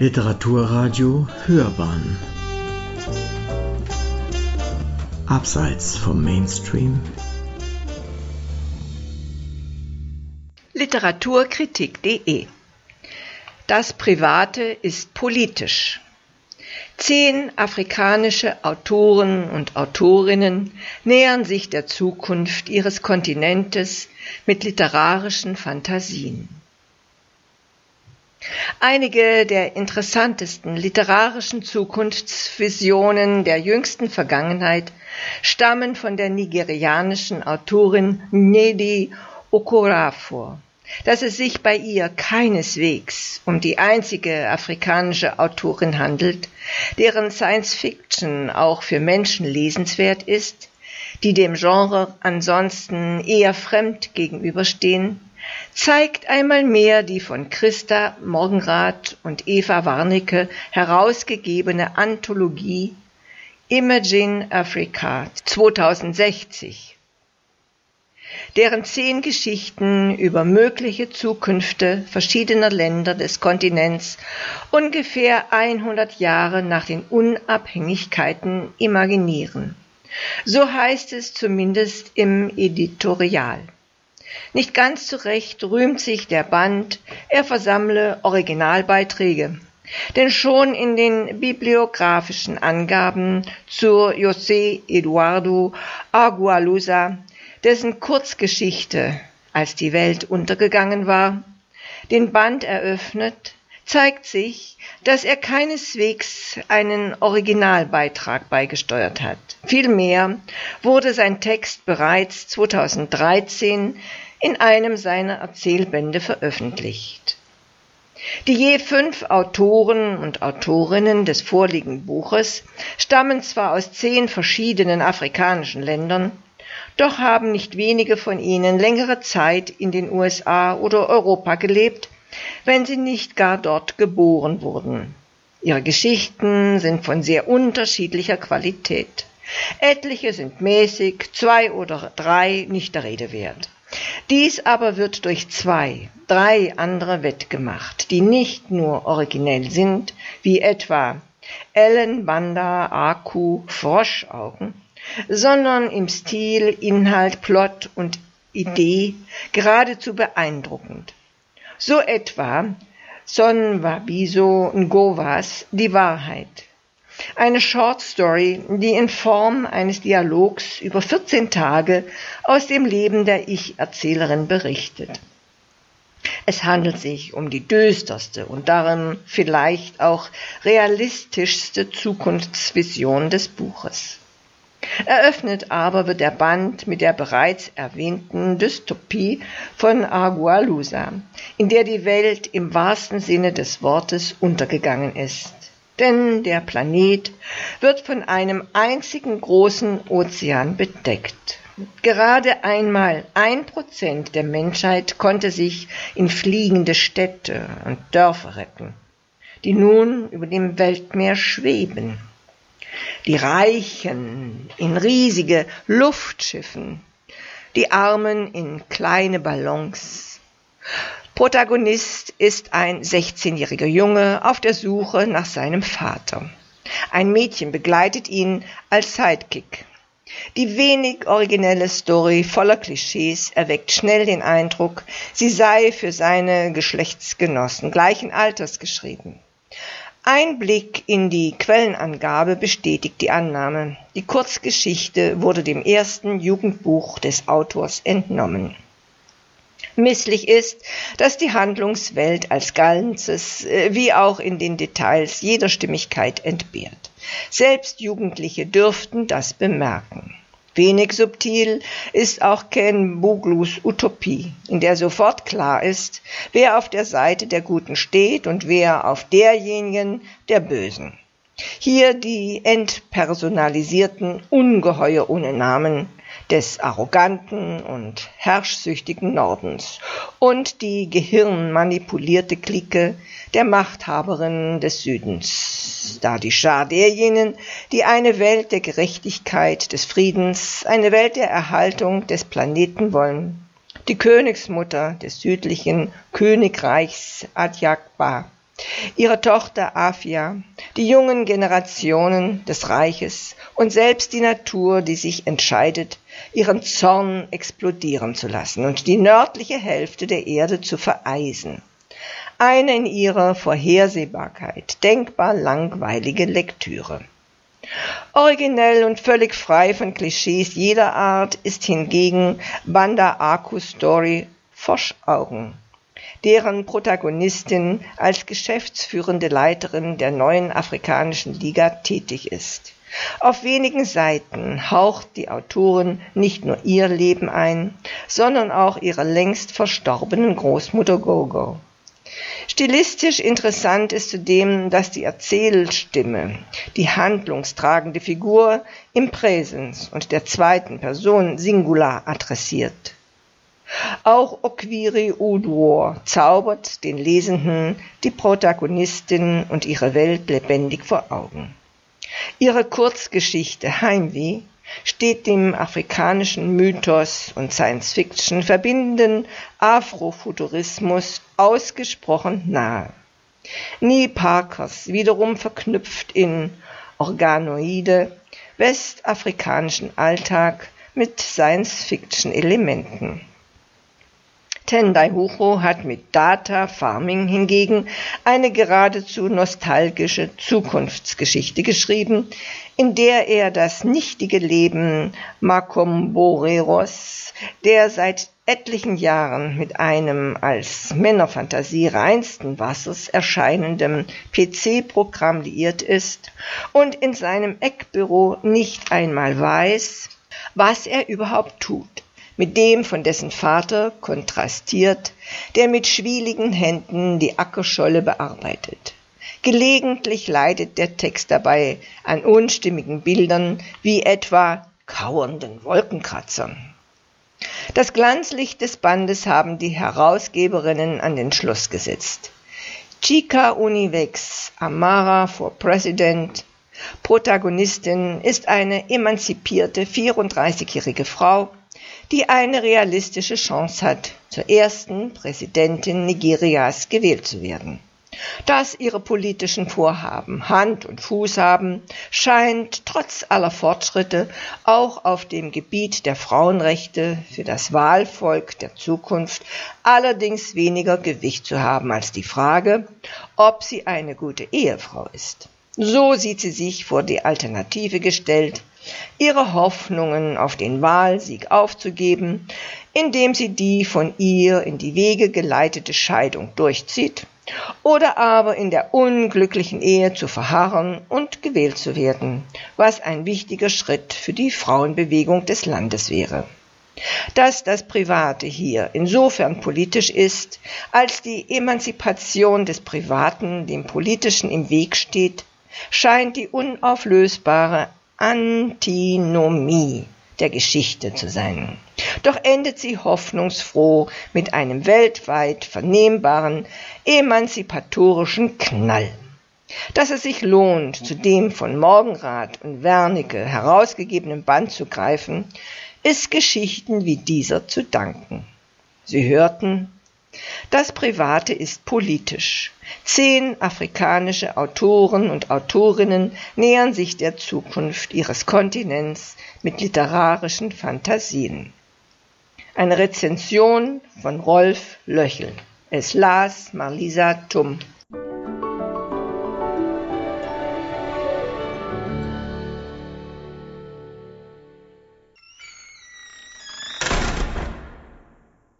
Literaturradio Hörbahn Abseits vom Mainstream Literaturkritik.de Das Private ist politisch. Zehn afrikanische Autoren und Autorinnen nähern sich der Zukunft ihres Kontinentes mit literarischen Fantasien. Einige der interessantesten literarischen Zukunftsvisionen der jüngsten Vergangenheit stammen von der nigerianischen Autorin Nnedi Okorafor. Dass es sich bei ihr keineswegs um die einzige afrikanische Autorin handelt, deren Science Fiction auch für Menschen lesenswert ist, die dem Genre ansonsten eher fremd gegenüberstehen, zeigt einmal mehr die von Christa Morgenrath und Eva Warnecke herausgegebene Anthologie Imagine Africa 2060, deren zehn Geschichten über mögliche Zukünfte verschiedener Länder des Kontinents ungefähr 100 Jahre nach den Unabhängigkeiten imaginieren. So heißt es zumindest im Editorial. Nicht ganz zu Recht rühmt sich der Band, er versammle Originalbeiträge. Denn schon in den bibliografischen Angaben zu José Eduardo Agualusa, dessen Kurzgeschichte Als die Welt untergegangen war, den Band eröffnet, zeigt sich, dass er keineswegs einen Originalbeitrag beigesteuert hat. Vielmehr wurde sein Text bereits 2013 in einem seiner Erzählbände veröffentlicht. Die je fünf Autoren und Autorinnen des vorliegenden Buches stammen zwar aus zehn verschiedenen afrikanischen Ländern, doch haben nicht wenige von ihnen längere Zeit in den USA oder Europa gelebt, wenn sie nicht gar dort geboren wurden. Ihre Geschichten sind von sehr unterschiedlicher Qualität. Etliche sind mäßig, zwei oder drei nicht der Rede wert. Dies aber wird durch zwei, drei andere wettgemacht, die nicht nur originell sind, wie etwa Ellen Banda Aku Froschaugen, sondern im Stil, Inhalt, Plot und Idee geradezu beeindruckend. So etwa Son Wabiso Ngovas Die Wahrheit. Eine Short Story, die in Form eines Dialogs über 14 Tage aus dem Leben der Ich-Erzählerin berichtet. Es handelt sich um die düsterste und darin vielleicht auch realistischste Zukunftsvision des Buches. Eröffnet aber wird der Band mit der bereits erwähnten Dystopie von Agualusa, in der die Welt im wahrsten Sinne des Wortes untergegangen ist. Denn der Planet wird von einem einzigen großen Ozean bedeckt. Gerade einmal ein Prozent der Menschheit konnte sich in fliegende Städte und Dörfer retten, die nun über dem Weltmeer schweben die Reichen in riesige Luftschiffen, die Armen in kleine Ballons. Protagonist ist ein 16-jähriger Junge auf der Suche nach seinem Vater. Ein Mädchen begleitet ihn als Sidekick. Die wenig originelle Story voller Klischees erweckt schnell den Eindruck, sie sei für seine Geschlechtsgenossen gleichen Alters geschrieben. Ein Blick in die Quellenangabe bestätigt die Annahme. Die Kurzgeschichte wurde dem ersten Jugendbuch des Autors entnommen. Misslich ist, dass die Handlungswelt als Ganzes äh, wie auch in den Details jeder Stimmigkeit entbehrt. Selbst Jugendliche dürften das bemerken. Wenig subtil ist auch Ken Buglus Utopie, in der sofort klar ist, wer auf der Seite der Guten steht und wer auf derjenigen der Bösen. Hier die entpersonalisierten Ungeheuer ohne Namen des arroganten und herrschsüchtigen Nordens und die gehirnmanipulierte Clique der Machthaberinnen des Südens, da die Schar derjenigen, die eine Welt der Gerechtigkeit, des Friedens, eine Welt der Erhaltung des Planeten wollen, die Königsmutter des südlichen Königreichs Adjakba, ihre Tochter Afia, die jungen Generationen des Reiches und selbst die Natur, die sich entscheidet, ihren Zorn explodieren zu lassen und die nördliche Hälfte der Erde zu vereisen. Eine in ihrer Vorhersehbarkeit denkbar langweilige Lektüre. Originell und völlig frei von Klischees jeder Art ist hingegen Banda Aku's Story Foschaugen, deren Protagonistin als geschäftsführende Leiterin der neuen afrikanischen Liga tätig ist. Auf wenigen Seiten haucht die Autorin nicht nur ihr Leben ein, sondern auch ihre längst verstorbenen Großmutter Gogo. Stilistisch interessant ist zudem, dass die Erzählstimme die handlungstragende Figur im Präsens und der zweiten Person Singular adressiert. Auch Okwiri Uduor zaubert den Lesenden die Protagonistin und ihre Welt lebendig vor Augen. Ihre Kurzgeschichte Heimweh steht dem afrikanischen Mythos und Science Fiction verbindenden Afrofuturismus ausgesprochen nahe. Nie Parkers wiederum verknüpft in Organoide westafrikanischen Alltag mit Science Fiction Elementen. Tendai Hucho hat mit Data Farming hingegen eine geradezu nostalgische Zukunftsgeschichte geschrieben, in der er das nichtige Leben Macomboreros, der seit etlichen Jahren mit einem als Männerfantasie reinsten Wassers erscheinendem PC-Programm liiert ist und in seinem Eckbüro nicht einmal weiß, was er überhaupt tut mit dem von dessen Vater kontrastiert, der mit schwieligen Händen die Ackerscholle bearbeitet. Gelegentlich leidet der Text dabei an unstimmigen Bildern wie etwa kauernden Wolkenkratzern. Das Glanzlicht des Bandes haben die Herausgeberinnen an den Schluss gesetzt. Chica Univex, Amara for President, Protagonistin ist eine emanzipierte 34-jährige Frau, die eine realistische Chance hat, zur ersten Präsidentin Nigerias gewählt zu werden. Dass ihre politischen Vorhaben Hand und Fuß haben, scheint trotz aller Fortschritte auch auf dem Gebiet der Frauenrechte für das Wahlvolk der Zukunft allerdings weniger Gewicht zu haben als die Frage, ob sie eine gute Ehefrau ist. So sieht sie sich vor die Alternative gestellt, ihre Hoffnungen auf den Wahlsieg aufzugeben, indem sie die von ihr in die Wege geleitete Scheidung durchzieht, oder aber in der unglücklichen Ehe zu verharren und gewählt zu werden, was ein wichtiger Schritt für die Frauenbewegung des Landes wäre. Dass das Private hier insofern politisch ist, als die Emanzipation des Privaten dem Politischen im Weg steht, scheint die unauflösbare Antinomie der Geschichte zu sein. Doch endet sie hoffnungsfroh mit einem weltweit vernehmbaren emanzipatorischen Knall. Dass es sich lohnt, zu dem von Morgenrath und Wernicke herausgegebenen Band zu greifen, ist Geschichten wie dieser zu danken. Sie hörten das Private ist politisch. Zehn afrikanische Autoren und Autorinnen nähern sich der Zukunft ihres Kontinents mit literarischen Fantasien. Eine Rezension von Rolf Löchel. Es las Marlisa Tumm.